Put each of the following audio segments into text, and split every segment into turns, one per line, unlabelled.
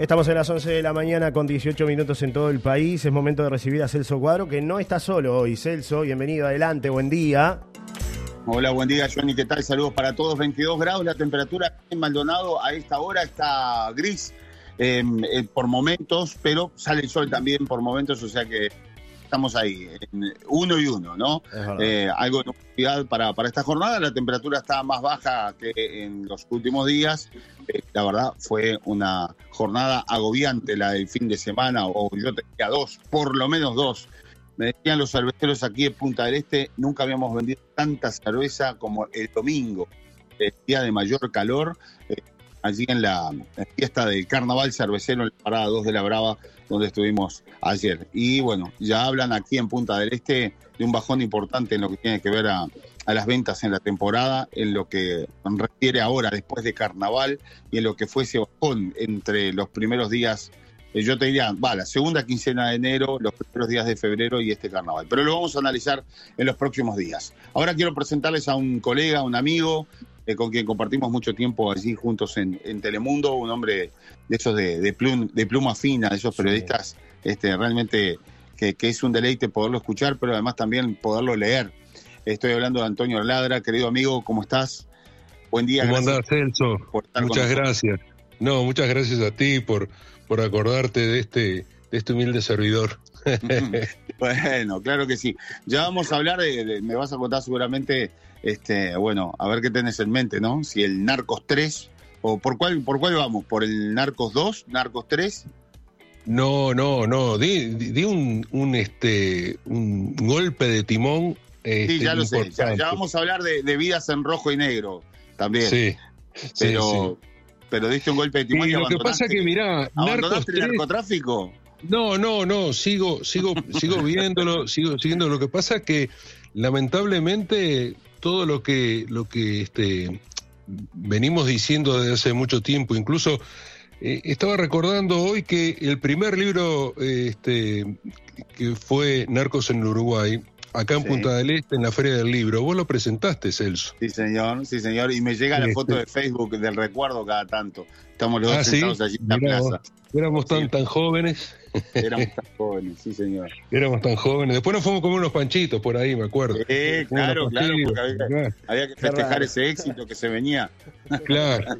Estamos en las 11 de la mañana con 18 minutos en todo el país. Es momento de recibir a Celso Cuadro, que no está solo hoy. Celso, bienvenido, adelante, buen día.
Hola, buen día, Johnny. ¿Qué tal? Saludos para todos. 22 grados la temperatura en Maldonado. A esta hora está gris em, eh, por momentos, pero sale el sol también por momentos, o sea que estamos ahí, en uno y uno, ¿no? Eh, algo de novedad para, para esta jornada. La temperatura está más baja que en los últimos días. Eh, la verdad, fue una jornada agobiante la del fin de semana, o yo tenía dos, por lo menos dos. Me decían los cerveceros aquí en Punta del Este, nunca habíamos vendido tanta cerveza como el domingo, el día de mayor calor. Eh, allí en la fiesta del carnaval cervecero en la parada 2 de la Brava, donde estuvimos ayer. Y bueno, ya hablan aquí en Punta del Este de un bajón importante en lo que tiene que ver a, las ventas en la temporada, en lo que refiere ahora después de carnaval y en lo que fue ese bajón entre los primeros días. Eh, yo te diría, va, la segunda quincena de enero, los primeros días de febrero y este carnaval. Pero lo vamos a analizar en los próximos días. Ahora quiero presentarles a un colega, un amigo, eh, con quien compartimos mucho tiempo allí juntos en, Telemundo, un hombre de esos de, pluma fina, de esos periodistas este, realmente que, es un deleite poderlo escuchar, pero además también poderlo leer. Estoy hablando de Antonio Ladra, querido amigo, ¿cómo estás?
Buen día. ¿Cómo andás, Celso? Muchas gracias. No, muchas gracias a ti por, por acordarte de este, de este humilde servidor.
bueno, claro que sí. Ya vamos a hablar, de, me vas a contar seguramente este, bueno, a ver qué tenés en mente, ¿no? Si el Narcos 3, o por cuál, por cuál vamos, ¿por el Narcos 2, Narcos 3?
No, no, no, di, un, un, este, un golpe de timón.
sí, ya lo sé, ya, vamos a hablar de, vidas en rojo y negro también. Sí. Pero, pero diste un golpe de timón y,
lo que pasa que mirá,
Narcos el narcotráfico?
No, no, no, sigo, sigo, sigo viéndolo, sigo siguiendo. Lo que pasa que lamentablemente todo lo que, lo que este, venimos diciendo desde hace mucho tiempo, incluso eh, estaba recordando hoy que el primer libro este, que fue Narcos en Uruguay, acá en Punta del Este, en la Feria del Libro, vos lo presentaste, Celso.
Sí, señor, sí, señor, y me llega la foto de Facebook del recuerdo cada tanto. Estamos los dos ah, sentados allí en la plaza.
Éramos tan, tan jóvenes.
Éramos tan jóvenes, sí, señor.
Éramos tan jóvenes. Después nos fuimos a comer unos panchitos por ahí, me acuerdo.
Sí, claro, claro, porque había, que festejar ese éxito que se venía.
Claro.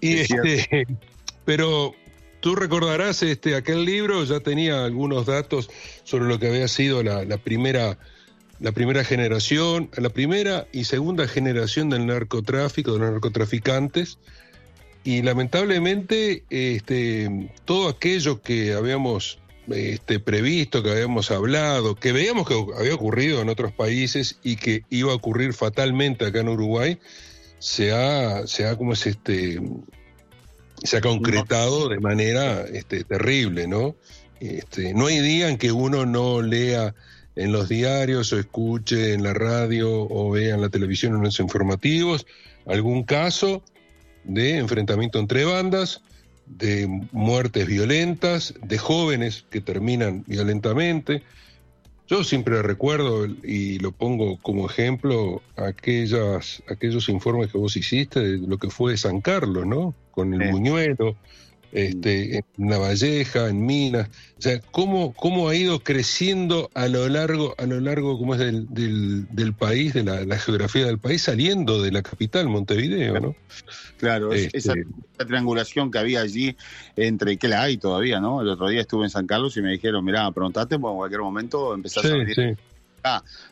Y este, pero tú recordarás este aquel libro, ya tenía algunos datos sobre lo que había sido la, la primera la primera generación, la primera y segunda generación del narcotráfico, de los narcotraficantes, y lamentablemente este, todo aquello que habíamos este, previsto, que habíamos hablado, que veíamos que había ocurrido en otros países y que iba a ocurrir fatalmente acá en Uruguay, se ha, se ha como es este se ha concretado de manera este, terrible, ¿no? Este, no hay día en que uno no lea en los diarios o escuche en la radio o vea en la televisión en los informativos algún caso de enfrentamiento entre bandas, de muertes violentas, de jóvenes que terminan violentamente. Yo siempre recuerdo, y lo pongo como ejemplo, aquellas, aquellos informes que vos hiciste de lo que fue San Carlos, ¿no? Con el Muñuelo, este, en La Valleja, en Minas, o sea, cómo, cómo ha ido creciendo a lo largo, a lo largo como es del, del, país, de la, geografía del país, saliendo de la capital, Montevideo, ¿no?
Claro, esa, este, triangulación que había allí entre, que la hay todavía, ¿no? El otro día estuve en San Carlos y me dijeron, mira, preguntate, pues en cualquier momento empezás a venir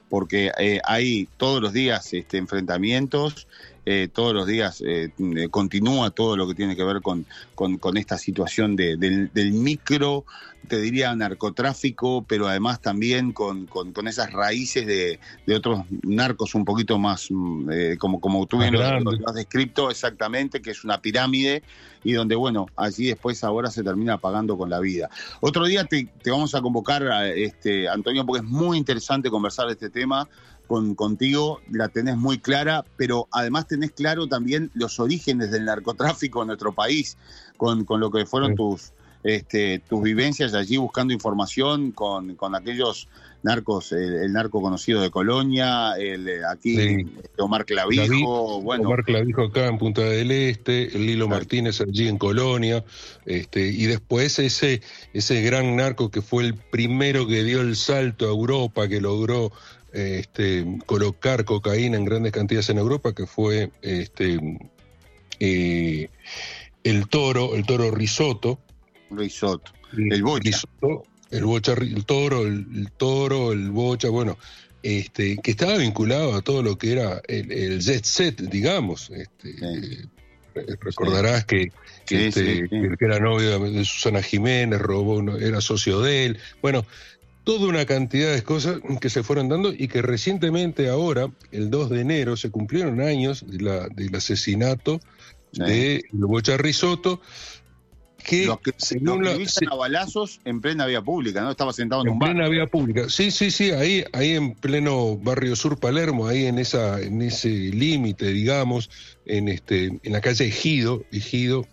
porque eh, hay todos los días este, enfrentamientos, eh, todos los días eh, continúa todo lo que tiene que ver con, con, esta situación de, del, micro, te diría narcotráfico, pero además también con, con esas raíces de, de, otros narcos un poquito más, mm, como, como tú bien lo, has descrito exactamente, que es una pirámide y donde, bueno, allí después ahora se termina pagando con la vida. Otro día te, te vamos a convocar, este, Antonio, porque es muy interesante conversar de este tema con, contigo, la tenés muy clara, pero además tenés claro también los orígenes del narcotráfico en nuestro país, con, con lo que fueron tus, este, tus vivencias allí buscando información con, con aquellos narcos, el, narco conocido de Colonia, el aquí Omar Clavijo, bueno.
Omar Clavijo acá en Punta del Este, el Lilo Martínez allí en Colonia, este, y después ese, ese gran narco que fue el primero que dio el salto a Europa, que logró este, colocar cocaína en grandes cantidades en Europa, que fue este, eh, el toro, el toro risotto.
Risotto. El bocha.
el bocha, el toro, el, toro, el bocha, bueno, este, que estaba vinculado a todo lo que era el, jet set, digamos. Este, eh, Recordarás que, este, que, era novio de Susana Jiménez, robó, era socio de él. Bueno, toda una cantidad de cosas que se fueron dando y que recientemente ahora, el 2 de enero, se cumplieron años de la, del asesinato de Bocha Risotto,
que, los que según a balazos en plena vía pública, ¿no? Estaba sentado en, un bar.
En plena vía pública, sí, sí, sí, ahí, ahí en pleno barrio sur Palermo, ahí en esa, en ese límite, digamos, en este, en la calle Ejido, Ejido,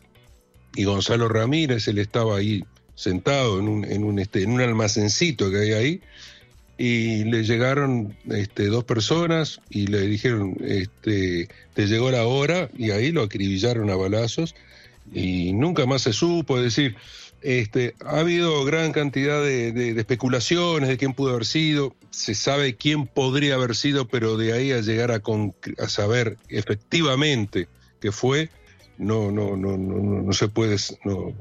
y Gonzalo Ramírez, él estaba ahí sentado en un, en un, este, en un almacencito que hay ahí, y le llegaron este, dos personas y le dijeron, este, te llegó la hora, y ahí lo acribillaron a balazos, y nunca más se supo, es decir, este, ha habido gran cantidad de, especulaciones de quién pudo haber sido, se sabe quién podría haber sido, pero de ahí a llegar a, a saber efectivamente que fue, no, no, no, no, no se puede, no,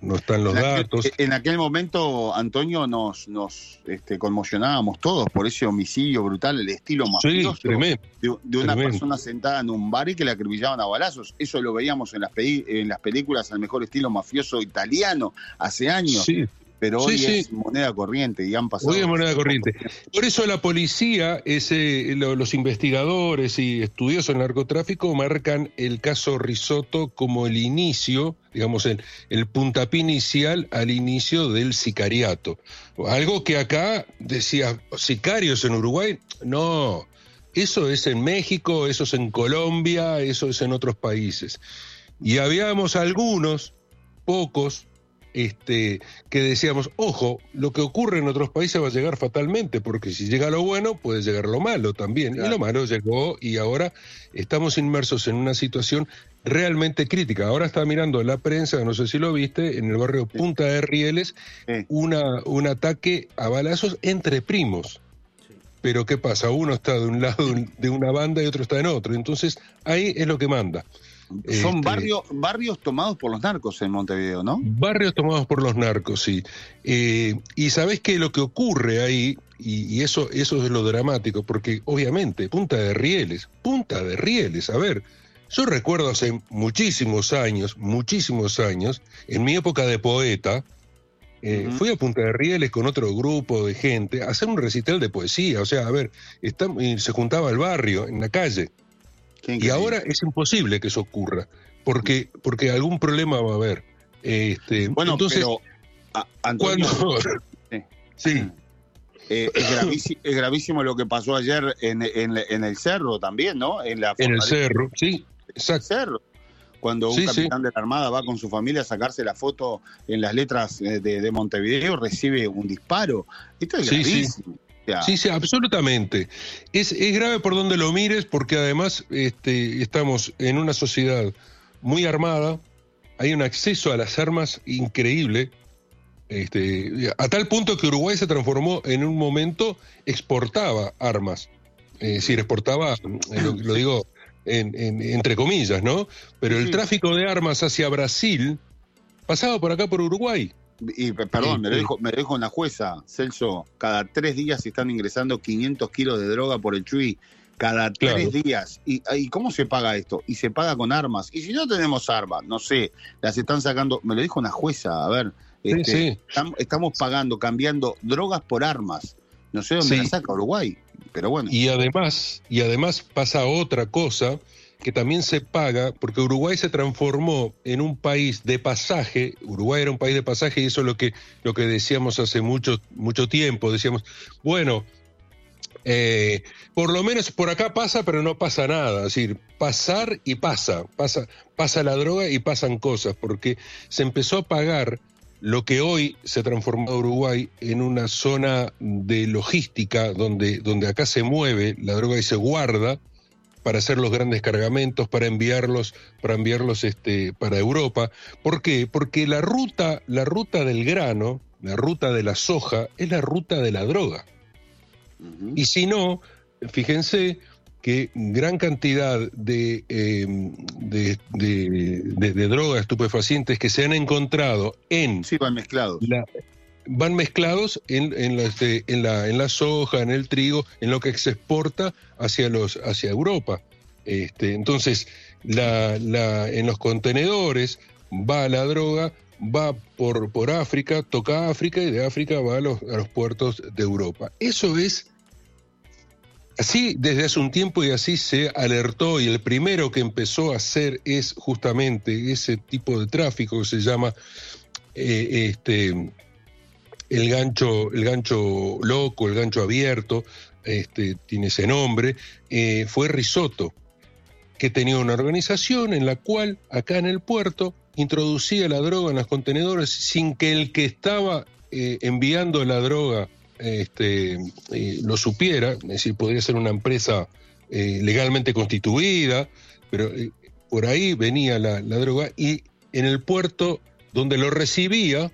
no están los datos.
en aquel momento, Antonio, nos, nos este, conmocionábamos todos por ese homicidio brutal, el estilo mafioso de, una persona sentada en un bar y que la acribillaban a balazos. Eso lo veíamos en las, en las películas al mejor estilo mafioso italiano hace años. Sí pero hoy es moneda corriente y han pasado.
Hoy es moneda corriente. Por eso la policía, ese, los investigadores y estudiosos del narcotráfico marcan el caso Risotto como el inicio, digamos, el, el puntapié inicial al inicio del sicariato. Algo que acá decía, sicarios en Uruguay, no. Eso es en México, eso es en Colombia, eso es en otros países. Y habíamos algunos, pocos, este, que decíamos, ojo, lo que ocurre en otros países va a llegar fatalmente, porque si llega lo bueno, puede llegar lo malo también. Y lo malo llegó y ahora estamos inmersos en una situación realmente crítica. Ahora está mirando la prensa, no sé si lo viste, en el barrio Punta de Rieles, una, un ataque a balazos entre primos. Pero ¿qué pasa? Uno está de un lado de una banda y otro está en otro. Entonces ahí es lo que manda.
Son este, barrios, barrios tomados por los narcos en Montevideo, ¿no?
Barrios tomados por los narcos, sí. Eh, y sabes que lo que ocurre ahí, y, eso, eso es lo dramático, porque obviamente, Punta de Rieles, Punta de Rieles, a ver, yo recuerdo hace muchísimos años, muchísimos años, en mi época de poeta, eh, Fui a Punta de Rieles con otro grupo de gente a hacer un recital de poesía. O sea, a ver, se juntaba el barrio, en la calle. Y ahora es imposible que eso ocurra, porque, porque algún problema va a haber. Este,
bueno, entonces, pero, Antonio, sí. Eh, es, gravísimo, lo que pasó ayer en, en, el cerro también, ¿no?
En, la en el cerro, sí, exacto.
cerro. Cuando un capitán de la Armada va con su familia a sacarse la foto en las letras de, de Montevideo, recibe un disparo. Esto es gravísimo.
Sí, sí, absolutamente. Es, es grave por donde lo mires porque además este, estamos en una sociedad muy armada, hay un acceso a las armas increíble, este, a tal punto que Uruguay se transformó en un momento, exportaba armas. Es decir, exportaba, eh, lo, digo entre comillas, ¿no? Pero el tráfico de armas hacia Brasil pasaba por acá por Uruguay.
Y perdón, me, lo dijo, me dijo una jueza, Celso, cada tres días se están ingresando 500 kilos de droga por el Chuy. Cada tres días. ¿Y, ¿Y cómo se paga esto? Y se paga con armas. Y si no tenemos armas, no sé, las están sacando. Me lo dijo una jueza, a ver. Este, estamos pagando, cambiando drogas por armas. No sé dónde las saca Uruguay, pero bueno.
Y además, y además pasa otra cosa que también se paga, porque Uruguay se transformó en un país de pasaje, Uruguay era un país de pasaje y eso es lo que, lo que decíamos hace mucho, mucho tiempo, decíamos, bueno, eh, por lo menos por acá pasa, pero no pasa nada, es decir, pasar y pasa, pasa, pasa la droga y pasan cosas, porque se empezó a pagar lo que hoy se ha transformado Uruguay en una zona de logística donde, donde acá se mueve la droga y se guarda para hacer los grandes cargamentos, para enviarlos, para enviarlos este, para Europa. ¿Por qué? Porque la ruta, la ruta del grano, la ruta de la soja, es la ruta de la droga. Y si no, fíjense que gran cantidad de, em, de, de, drogas estupefacientes que se han encontrado en...
Sí, van mezclados.
Van mezklados en, en, este, en, la, en la soja, en el trigo, en lo que se exporta hacia, los, hacia Europa. Este, entonces, la, la, en los contenedores va la droga, va por, por África, toca África y de África va a los, a los puertos de Europa. Eso es Así desde hace un tiempo y así se alertó y el primero que empezó a hacer es justamente ese tipo de tráfico que se llama eh, este, el gancho, el gancho loco, el gancho abierto, este, tiene ese nombre, eh, fue Risotto, que tenía una organización en la cual acá en el puerto introducía la droga en los contenedores sin que el que estaba eh, enviando la droga este, eh, lo supiera, es decir, podría ser una empresa legalmente constituida, pero por ahí venía la, droga y en el puerto donde lo recibía,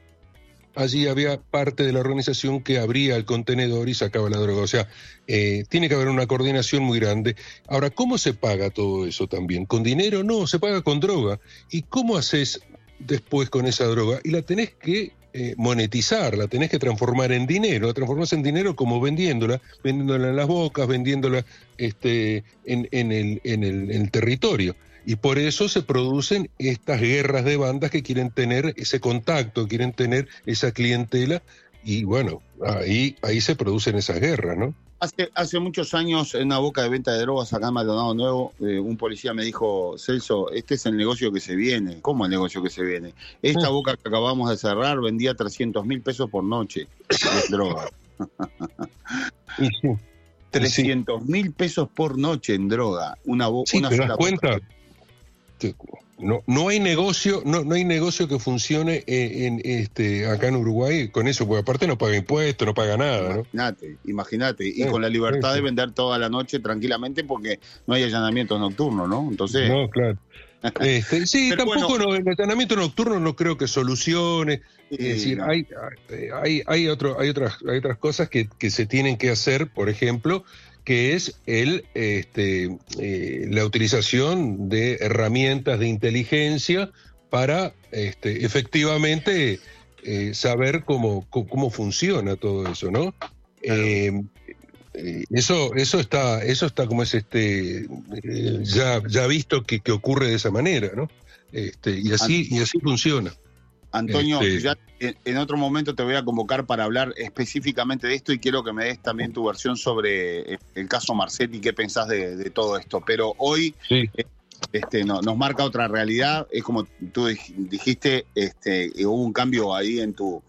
allí había parte de la organización que abría el contenedor y sacaba la droga. O sea, tiene que haber una coordinación muy grande. Ahora, ¿cómo se paga todo eso también? ¿Con dinero? No, se paga con droga. ¿Y cómo haces después con esa droga? Y la tenés que eh, monetizar, la tenés que transformar en dinero, la transformás en dinero como vendiéndola, vendiéndola en las bocas, vendiéndola este, en, el, en, el, territorio. Y por eso se producen estas guerras de bandas que quieren tener ese contacto, quieren tener esa clientela, y bueno, ahí, ahí se producen esas guerras, ¿no?
Hace, hace muchos años, en una boca de venta de drogas acá en Maldonado Nuevo, eh, un policía me dijo, Celso, este es el negocio que se viene. ¿Cómo el negocio que se viene? Esta mm. boca que acabamos de cerrar vendía 300 mil pesos por noche de droga. 300 mil pesos por noche en droga. Una,
sí, una sola cuenta? No, no hay negocio, no, no hay negocio que funcione en, este acá en Uruguay con eso, porque aparte no paga impuestos, no paga nada,
Imagínate, imagínate, y con la libertad de vender toda la noche tranquilamente porque no hay allanamientos nocturnos, ¿no? Entonces.
No, claro. Este, sí, tampoco el allanamiento nocturno no creo que solucione. es decir, hay, hay, hay, otro, hay, otras, hay otras cosas que, que se tienen que hacer, por ejemplo, que es el, este, eh, la utilización de herramientas de inteligencia para este, efectivamente eh, saber cómo, cómo, funciona todo eso, ¿no? Eh, eso, eso está, eso está como es este, ya, ya visto que, que, ocurre de esa manera, ¿no? Este, y así, y así funciona.
Antonio, este, ya en otro momento te voy a convocar para hablar específicamente de esto y quiero que me des también tu versión sobre el caso Marcetti, qué pensás de, todo esto. Pero hoy eh, este, no, nos marca otra realidad. Es como tú dijiste, este, hubo un cambio ahí en tu,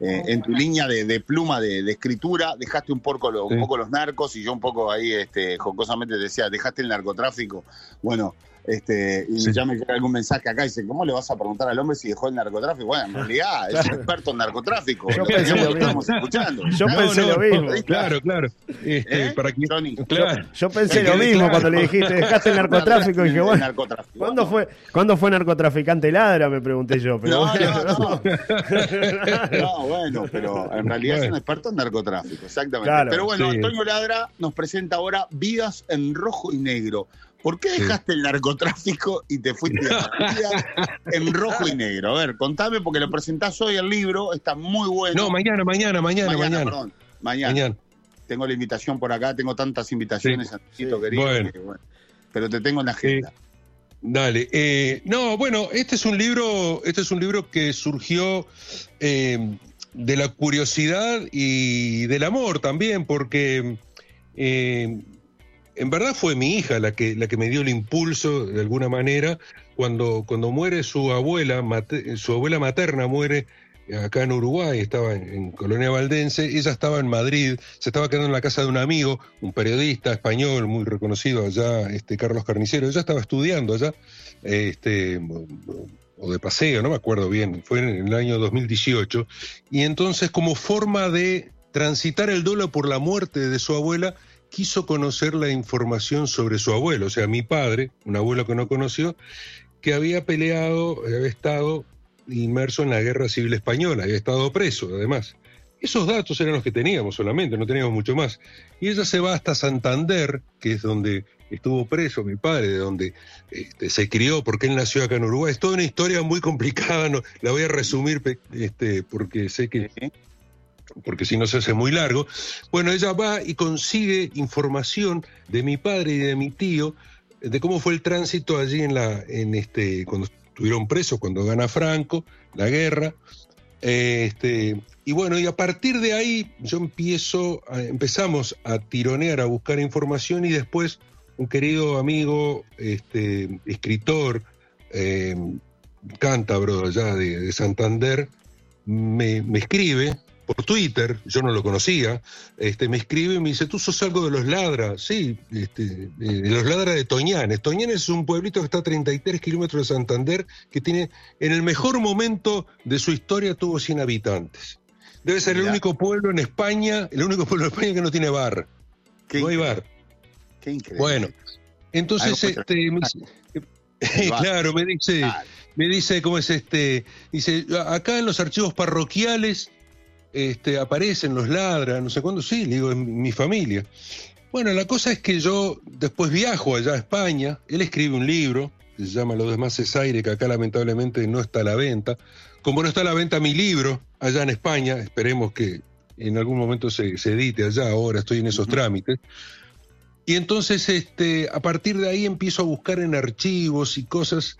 eh, en tu línea de, pluma de, escritura. Dejaste un poco, un poco los narcos y yo un poco ahí este, jocosamente decía, dejaste el narcotráfico. Bueno, este, y ya me llega algún mensaje acá y dice, ¿cómo le vas a preguntar al hombre si dejó el narcotráfico? Bueno, en realidad es un experto en narcotráfico.
Yo pensé lo mismo. Yo pensé lo mismo.
Claro, claro. Este, ¿Eh? para
claro. Yo pensé lo mismo cuando le dijiste, dejaste el narcotráfico y dije, bueno, ¿cuándo fue, ¿cuándo fue narcotraficante ladra? Me pregunté yo. Pero
no, no, no. no, bueno, pero en realidad es un experto en narcotráfico, exactamente. pero bueno, Antonio Ladra nos presenta ahora Vidas en Rojo y Negro ¿Por qué dejaste el narcotráfico y te fuiste a la vida en rojo y negro? A ver, contame porque lo presentás hoy el libro, está muy bueno.
No, mañana, mañana, mañana, mañana. Perdón,
mañana. Tengo la invitación por acá, tengo tantas invitaciones, sí. querido. Bueno. Pero te tengo en la agenda.
Dale. Eh, no, bueno, este es un libro, este es un libro que surgió eh, de la curiosidad y del amor también, porque eh, en verdad fue mi hija la que, la que me dio el impulso, de alguna manera, cuando, cuando muere su abuela, su abuela materna muere acá en Uruguay, estaba en, Colonia Valdense, ella estaba en Madrid, se estaba quedando en la casa de un amigo, un periodista español muy reconocido allá, este Carlos Carnicero, ella estaba estudiando allá, este, o de paseo, no me acuerdo bien, fue en el año 2018, y entonces como forma de transitar el duelo por la muerte de su abuela, quiso conocer la información sobre su abuelo, o sea, mi padre, un abuelo que no conoció, que había peleado, había estado inmerso en la guerra civil española, había estado preso además. Esos datos eran los que teníamos solamente, no teníamos mucho más. Y ella se va hasta Santander, que es donde estuvo preso mi padre, de donde este, se crió, porque él nació acá en Uruguay. Es toda una historia muy complicada, no, la voy a resumir este, porque sé que porque si no se hace muy largo. Bueno, ella va y consigue información de mi padre y de mi tío de cómo fue el tránsito allí en la, en este, cuando estuvieron presos, cuando gana Franco, la guerra. Este, y bueno, y a partir de ahí yo empiezo, empezamos a tironear, a buscar información y después un querido amigo, este, escritor, eh, cántabro allá de, Santander, me, me, escribe por Twitter, yo no lo conocía, este, me escribe y me dice, tú sos algo de los Ladras, sí, este, de los Ladras de Toñanes. Toñanes es un pueblito que está a 33 kilómetros de Santander, que tiene, en el mejor momento de su historia tuvo 100 habitantes. Debe ser el único pueblo en España, el único pueblo en España que no tiene bar. no hay bar.
Qué increíble.
Bueno, entonces, este, claro, me dice, me dice, ¿cómo es este? Dice, acá en los archivos parroquiales este, aparecen los ladras, no sé cuándo, sí, le digo, en mi familia. Bueno, la cosa es que yo después viajo allá a España, él escribe un libro, que se llama Los demás es aire, que acá lamentablemente no está a la venta. Como no está a la venta mi libro allá en España, esperemos que en algún momento se, edite allá, ahora estoy en esos trámites. Y entonces, este, a partir de ahí empiezo a buscar en archivos y cosas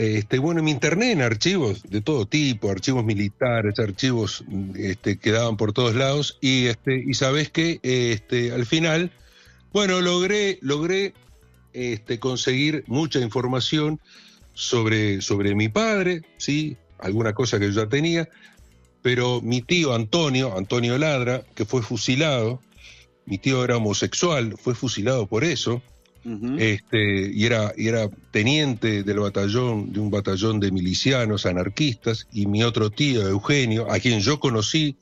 este, bueno, en mi internet, en archivos de todo tipo, archivos militares, archivos este, que daban por todos lados, y, este, sabes que este, al final, bueno, logré, logré este, conseguir mucha información sobre, sobre mi padre, sí, alguna cosa que yo ya tenía, pero mi tío Antonio, Antonio Ladra, que fue fusilado, mi tío era homosexual, fue fusilado por eso, este, y, era, era teniente del batallón, de un batallón de milicianos anarquistas, y mi otro tío, Eugenio, a quien yo conocí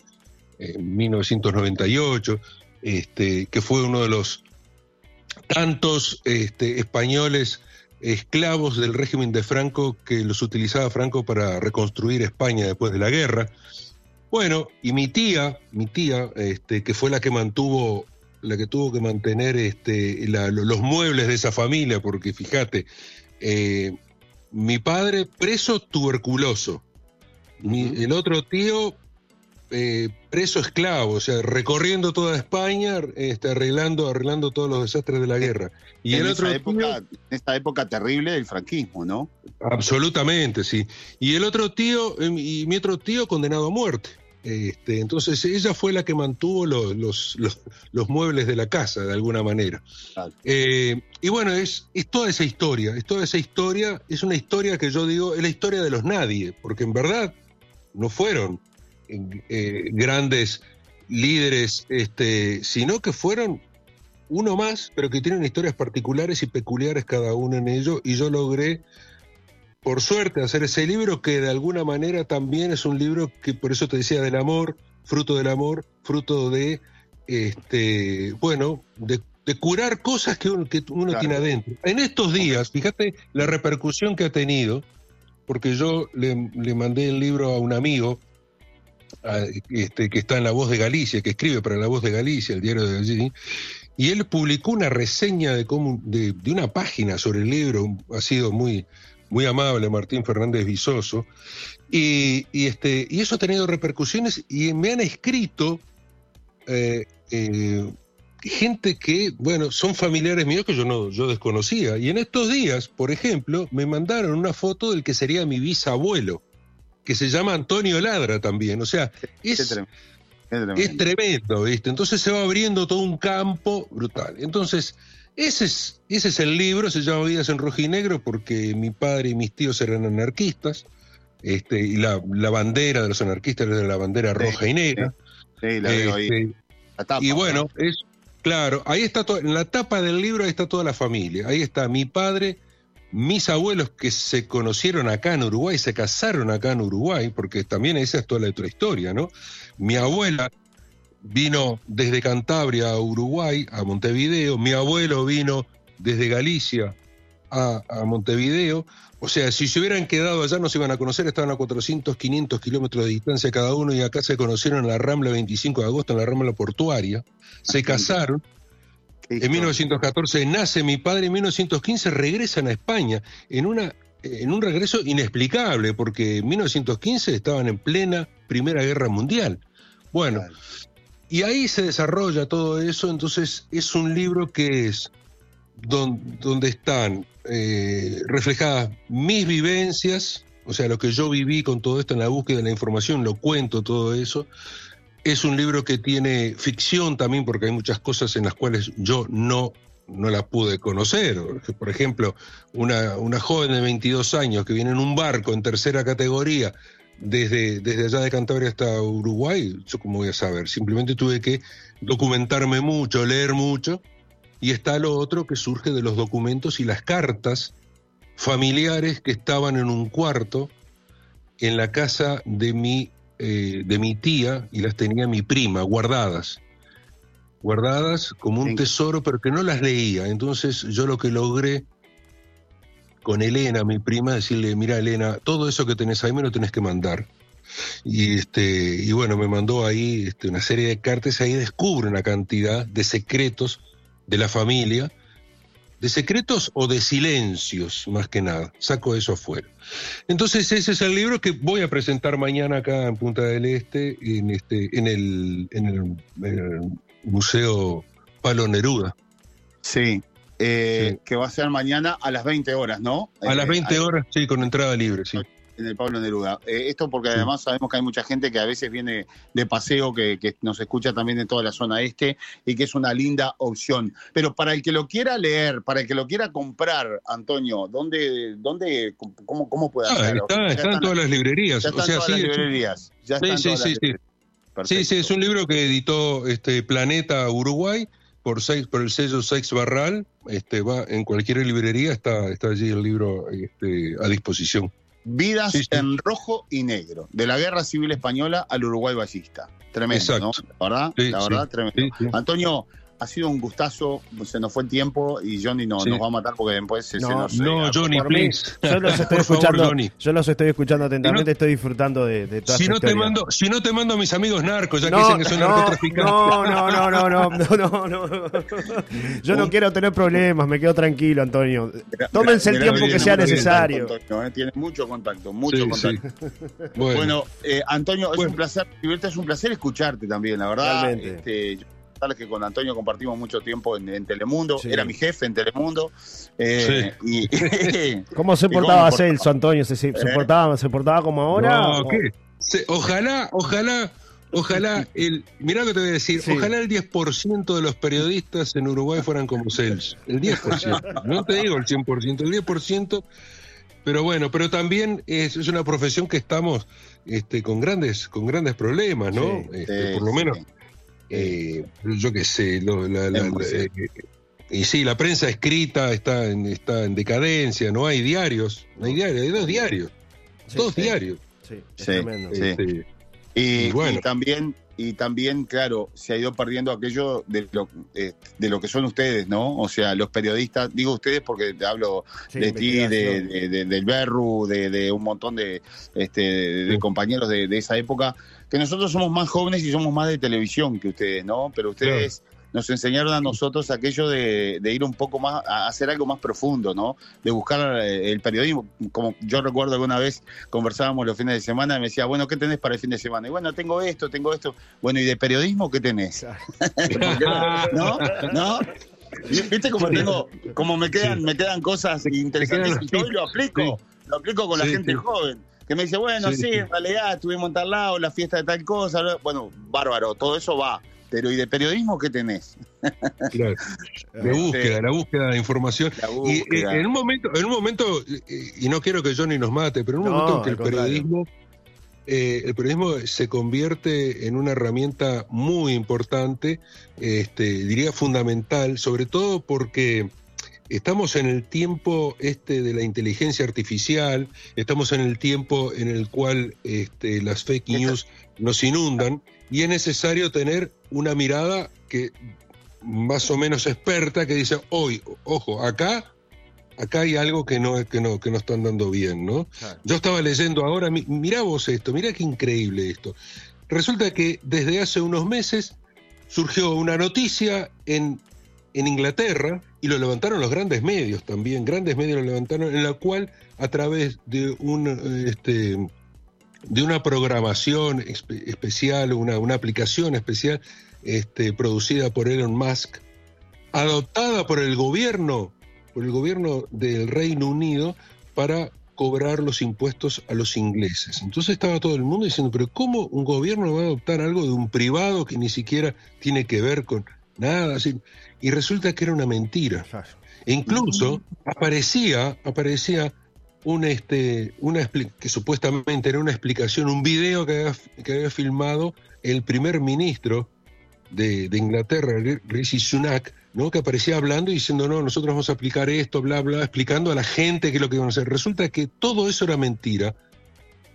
en 1998, este, que fue uno de los tantos este, españoles esclavos del régimen de Franco que los utilizaba Franco para reconstruir España después de la guerra. Bueno, y mi tía, mi tía, este, que fue la que mantuvo la que tuvo que mantener este, los muebles de esa familia, porque fíjate, eh, mi padre preso tuberculoso, el otro tío eh, preso esclavo, o sea, recorriendo toda España, este, arreglando, arreglando todos los desastres de la guerra.
Y en el otro época, en esta época terrible del franquismo, ¿no?
Absolutamente, sí. Y el otro tío, y mi otro tío condenado a muerte. Este, entonces ella fue la que mantuvo los, los, muebles de la casa, de alguna manera. Eh, y bueno, es, es, toda esa historia, es toda esa historia, es una historia que yo digo, es la historia de los nadie, porque en verdad no fueron eh, grandes líderes, este, sino que fueron uno más, pero que tienen historias particulares y peculiares cada uno en ello, y yo logré por suerte, hacer ese libro que de alguna manera también es un libro que por eso te decía del amor, fruto del amor, fruto de, este, bueno, de, curar cosas que uno, que uno tiene adentro. En estos días, fíjate la repercusión que ha tenido, porque yo le, mandé el libro a un amigo este, que está en La Voz de Galicia, que escribe para La Voz de Galicia, el diario de allí, y él publicó una reseña de, cómo, de, de una página sobre el libro, ha sido muy, muy amable Martín Fernández Visoso, y, este, y eso ha tenido repercusiones y me han escrito eh, eh, gente que, bueno, son familiares míos que yo no yo desconocía. Y en estos días, por ejemplo, me mandaron una foto del que sería mi bisabuelo, que se llama Antonio Ladra también. O sea, es, es tremendo, ¿viste? Entonces se va abriendo todo un campo brutal. Entonces, ese es, ese es el libro, se llama Vidas en Rojo y Negro porque mi padre y mis tíos eran anarquistas, este, y la, bandera de los anarquistas era la bandera roja y negra.
Sí, la veo ahí.
Este, y bueno, es claro, ahí está en la tapa del libro ahí está toda la familia. Ahí está mi padre, mis abuelos que se conocieron acá en Uruguay, se casaron acá en Uruguay, porque también esa es toda la otra historia, ¿no? Mi abuela vino desde Cantabria a Uruguay, a Montevideo, mi abuelo vino desde Galicia a, Montevideo, o sea, si se hubieran quedado allá no se iban a conocer, estaban a 400, 500 kilómetros de distancia cada uno y acá se conocieron en la Rambla 25 de agosto, en la Rambla portuaria, se casaron, en 1914 nace mi padre, en 1915 regresan a España en, una, en un regreso inexplicable, porque en 1915 estaban en plena Primera Guerra Mundial. Bueno, y ahí se desarrolla todo eso, entonces es un libro que es donde, están eh, reflejadas mis vivencias, o sea, lo que yo viví con todo esto en la búsqueda de la información, lo cuento todo eso, es un libro que tiene ficción también, porque hay muchas cosas en las cuales yo no, no la pude conocer. Por ejemplo, una, una joven de 22 años que viene en un barco en tercera categoría desde, desde allá de Cantabria hasta Uruguay, yo cómo voy a saber. Simplemente tuve que documentarme mucho, leer mucho. Y está lo otro que surge de los documentos y las cartas familiares que estaban en un cuarto en la casa de mi eh, de mi tía y las tenía mi prima guardadas, guardadas como un tesoro, pero que no las leía. Entonces yo lo que logré con Elena, mi prima, decirle, mira Elena, todo eso que tenés ahí me lo tenés que mandar. Y, este, y bueno, me mandó ahí este, una serie de cartas, ahí descubre una cantidad de secretos de la familia de secretos o de silencios, más que nada. Saco eso afuera. Entonces ese es el libro que voy a presentar mañana acá en Punta del Este, en, este, en, el, en el, Museo Palo Neruda.
Sí, eh, que va a ser mañana a las 20 horas, ¿no?
A las 20 eh, horas, sí, con entrada libre, sí
en el Pablo Neruda. Eh, esto porque además sabemos que hay mucha gente que a veces viene de paseo, que, nos escucha también de toda la zona este y que es una linda opción. Pero para el que lo quiera leer, para el que lo quiera comprar, Antonio, ¿dónde, dónde cómo, cómo puede
ah, hacerlo? está, en todas las librerías. Ya están todas las librerías. Ya sí, sí, sí, sí. Sí, sí, es un libro que editó este Planeta Uruguay por, seis, por el sello Sex Barral. Este, va en cualquier librería, está, está allí el libro este, a disposición.
Vidas en rojo y negro, de la Guerra Civil Española al Uruguay ballista. Tremendo, ¿no? La verdad, la verdad, tremendo. Antonio, ha sido un gustazo, se nos fue el tiempo y Johnny no, nos va a matar porque después se,
no, se nos... No, Johnny, please.
Yo los estoy escuchando, yo los estoy escuchando atentamente, estoy disfrutando de, de toda
si no te mando Si no te mando a mis amigos narcos, ya que dicen que son narcotraficantes.
No, no, no, no, no, no, no, Yo no quiero tener problemas, me quedo tranquilo, Antonio. Tómense el tiempo que sea necesario.
Eh, tiene mucho contacto, mucho contacto. Bueno, eh, Antonio, es un placer, es un placer escucharte también, la verdad. Este, que con Antonio compartimos mucho tiempo en, Telemundo, era mi jefe en Telemundo. Eh,
¿Cómo se portaba Celso, Antonio? ¿Se, se, ¿Eh? portaba, ¿Se portaba como ahora?
ojalá, ojalá, ojalá, el, mirá lo que te voy a decir, ojalá el 10% de los periodistas en Uruguay fueran como Celso. El 10%, no te digo el 100%, el 10%. Pero bueno, pero también es, una profesión que estamos este, con grandes con grandes problemas, ¿no? Este, por lo menos eh, yo qué sé, eh, y sí, la prensa escrita está en, está en decadencia, no hay diarios, no hay diarios, hay dos diarios, dos diarios.
Sí, este, y, bueno. también y también, claro, se ha ido perdiendo aquello de lo, eh, de lo que son ustedes, ¿no? O sea, los periodistas, digo ustedes porque hablo de ti, de, del Berru, de, un montón de, este, de compañeros de, esa época, que nosotros somos más jóvenes y somos más de televisión que ustedes, ¿no? Pero ustedes nos enseñaron a nosotros aquello de, ir un poco más, a hacer algo más profundo, ¿no? De buscar eh, el periodismo. Como yo recuerdo alguna vez conversábamos los fines de semana y me decía, bueno, ¿qué tenés para el fin de semana? Y bueno, tengo esto, tengo esto. Bueno, ¿y de periodismo qué tenés? ¿No? ¿No? ¿Viste cómo tengo, como me quedan, me quedan cosas interesantes y yo lo aplico, lo aplico con la gente joven que me dice, bueno, sí, en realidad estuvimos en tal lado, la fiesta de tal cosa, bueno, bárbaro, todo eso va. Pero ¿y de periodismo qué tenés?
Claro. La búsqueda, la búsqueda de información. Y eh, en un momento, en un momento, eh, y no quiero que Johnny nos mate, pero en un momento en que el periodismo, eh, el periodismo se convierte en una herramienta muy importante, este, diría fundamental, sobre todo porque estamos en el tiempo este de la inteligencia artificial, estamos en el tiempo en el cual este, las fake news nos inundan y es necesario tener una mirada que más o menos experta que dice, hoy, ojo, acá acá hay algo que no, que no, que no están dando bien, ¿no? Yo estaba leyendo ahora, mirá vos esto, mirá qué increíble esto. Resulta que desde hace unos meses surgió una noticia en, en Inglaterra, y lo levantaron los grandes medios también, grandes medios lo levantaron, en la cual a través de un este, de una programación especial, una, una, aplicación especial este, producida por Elon Musk, adoptada por el gobierno, por el gobierno del Reino Unido para cobrar los impuestos a los ingleses. Entonces estaba todo el mundo diciendo, pero ¿cómo un gobierno va a adoptar algo de un privado que ni siquiera tiene que ver con nada? Así? Y resulta que era una mentira. E incluso aparecía, aparecía un este, una que supuestamente era una explicación, un video que había, que había filmado el primer ministro de, de Inglaterra, Rishi Sunak, ¿no? que aparecía hablando y diciendo, no, nosotros vamos a aplicar esto, bla, bla, explicando a la gente qué es lo que iban a hacer. Resulta que todo eso era mentira.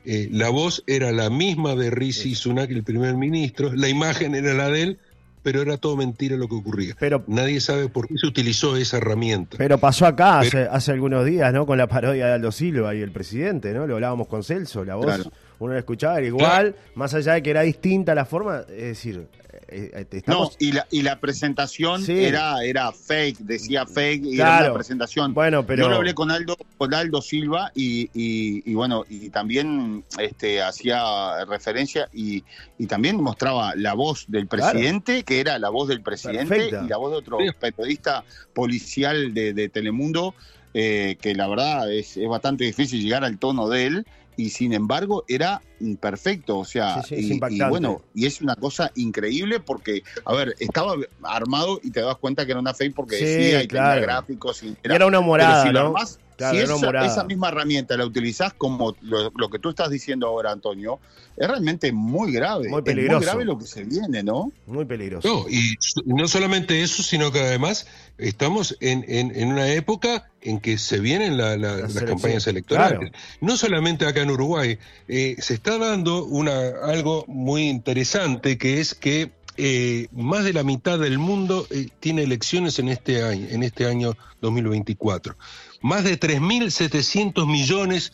Eh, la voz era la misma de Rishi Sunak, el primer ministro, la imagen era la de él, pero era todo mentira lo que ocurría. Pero, Nadie sabe por qué se utilizó esa herramienta.
Pero pasó acá hace, hace, algunos días, ¿no? Con la parodia de Aldo Silva y el presidente, ¿no? Lo hablábamos con Celso, la voz, uno la escuchaba, era igual, más allá de que era distinta la forma, es decir,
eh, eh, no, y la, y la presentación era, era fake, decía fake y era una presentación. Bueno, pero... Yo lo hablé con Aldo, con Aldo Silva y, y, bueno, y también este, hacía referencia y, y, también mostraba la voz del presidente, que era la voz del presidente, y la voz de otro periodista policial de, Telemundo, eh, que la verdad es, es bastante difícil llegar al tono de él y sin embargo era imperfecto, o sea, y, bueno, y es una cosa increíble porque, a ver, estaba armado y te das cuenta que era una fake porque decía y tenía gráficos y
era, una morada, ¿no?
si esa, misma herramienta la utilizás como lo, que tú estás diciendo ahora, Antonio, es realmente muy grave. Muy peligroso. muy grave lo que se viene, ¿no?
Muy peligroso.
No, y no solamente eso, sino que además estamos en, en, una época en que se vienen las, campañas electorales. No solamente acá en Uruguay, eh, se está dando una, algo muy interesante que es que eh, más de la mitad del mundo eh, tiene elecciones en este año, en este año 2024. Más de 3.700 millones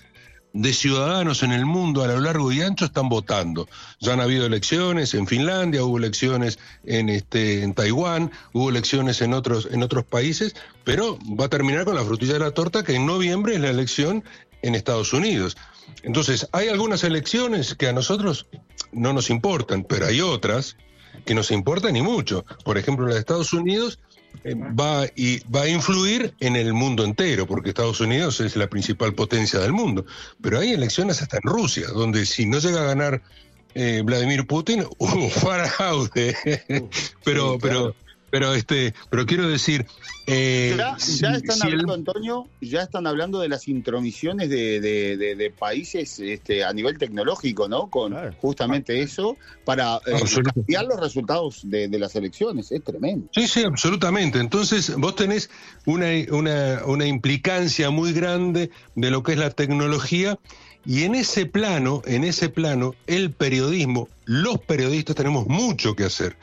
de ciudadanos en el mundo a lo largo y ancho están votando. Ya han habido elecciones en Finlandia, hubo elecciones en este en Taiwán, hubo elecciones en otros en otros países, pero va a terminar con la frutilla de la torta que en noviembre es la elección en Estados Unidos. Entonces, hay algunas elecciones que a nosotros no nos importan, pero hay otras que nos importan y mucho. Por ejemplo, la de Estados Unidos eh, va, y, va a influir en el mundo entero, porque Estados Unidos es la principal potencia del mundo. Pero hay elecciones hasta en Rusia, donde si no llega a ganar eh, Vladimir Putin, uh, fraude. pero, pero pero este, pero quiero decir,
eh, ya, están hablando, Antonio, ya están hablando de las intromisiones de, de, países este, a nivel tecnológico, ¿no? Con justamente eso para eh, cambiar los resultados de, las elecciones. Es tremendo.
Sí, sí, absolutamente. Entonces, vos tenés una, una, una implicancia muy grande de lo que es la tecnología. Y en ese plano, en ese plano, el periodismo, los periodistas tenemos mucho que hacer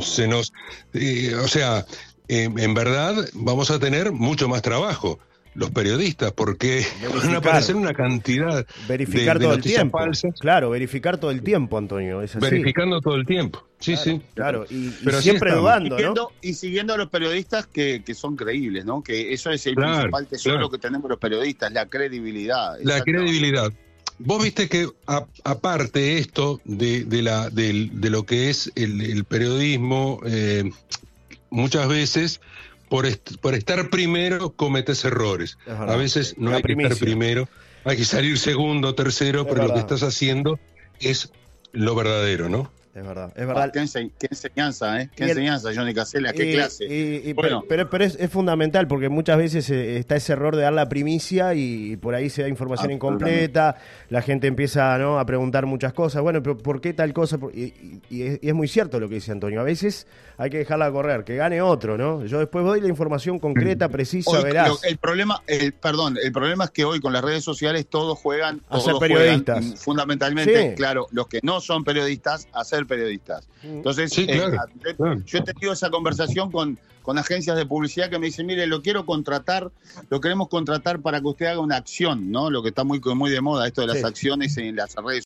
se nos, eh, o sea, en verdad vamos a tener mucho más trabajo los periodistas, porque van a aparecer una cantidad
verificar todo el tiempo. Claro, verificar todo el tiempo, Antonio.
Verificando todo el tiempo. Sí, sí.
Claro, y, siempre dudando,
y siguiendo, a los periodistas que, son creíbles, ¿no? Que eso es el principal tesoro que tenemos los periodistas, la credibilidad.
La credibilidad. Vos viste que aparte esto de, la, de, lo que es el, periodismo, eh, muchas veces por, por, estar primero cometes errores. a veces no hay que estar primero, hay que salir segundo, tercero, pero lo que estás haciendo es lo verdadero, ¿no?
Es verdad, es verdad.
Ah, qué, enseñanza, ¿eh? Qué enseñanza, Johnny Casella, qué clase.
bueno. Pero, pero, es, fundamental porque muchas veces eh, está ese error de dar la primicia y por ahí se da información incompleta, la gente empieza ¿no? a preguntar muchas cosas. Bueno, pero ¿por qué tal cosa? Y, es, muy cierto lo que dice Antonio. A veces hay que dejarla correr, que gane otro, ¿no? Yo después doy la información concreta, mm. precisa, verás.
el problema, el, perdón, el problema es que hoy con las redes sociales todos juegan,
a ser periodistas.
Mm, fundamentalmente, claro, los que no son periodistas, a ser periodistas. Mm. Entonces, eh, yo he tenido esa conversación con, con agencias de publicidad que me dicen, mire, lo quiero contratar, lo queremos contratar para que usted haga una acción, ¿no? Lo que está muy, muy de moda, esto de las acciones en las redes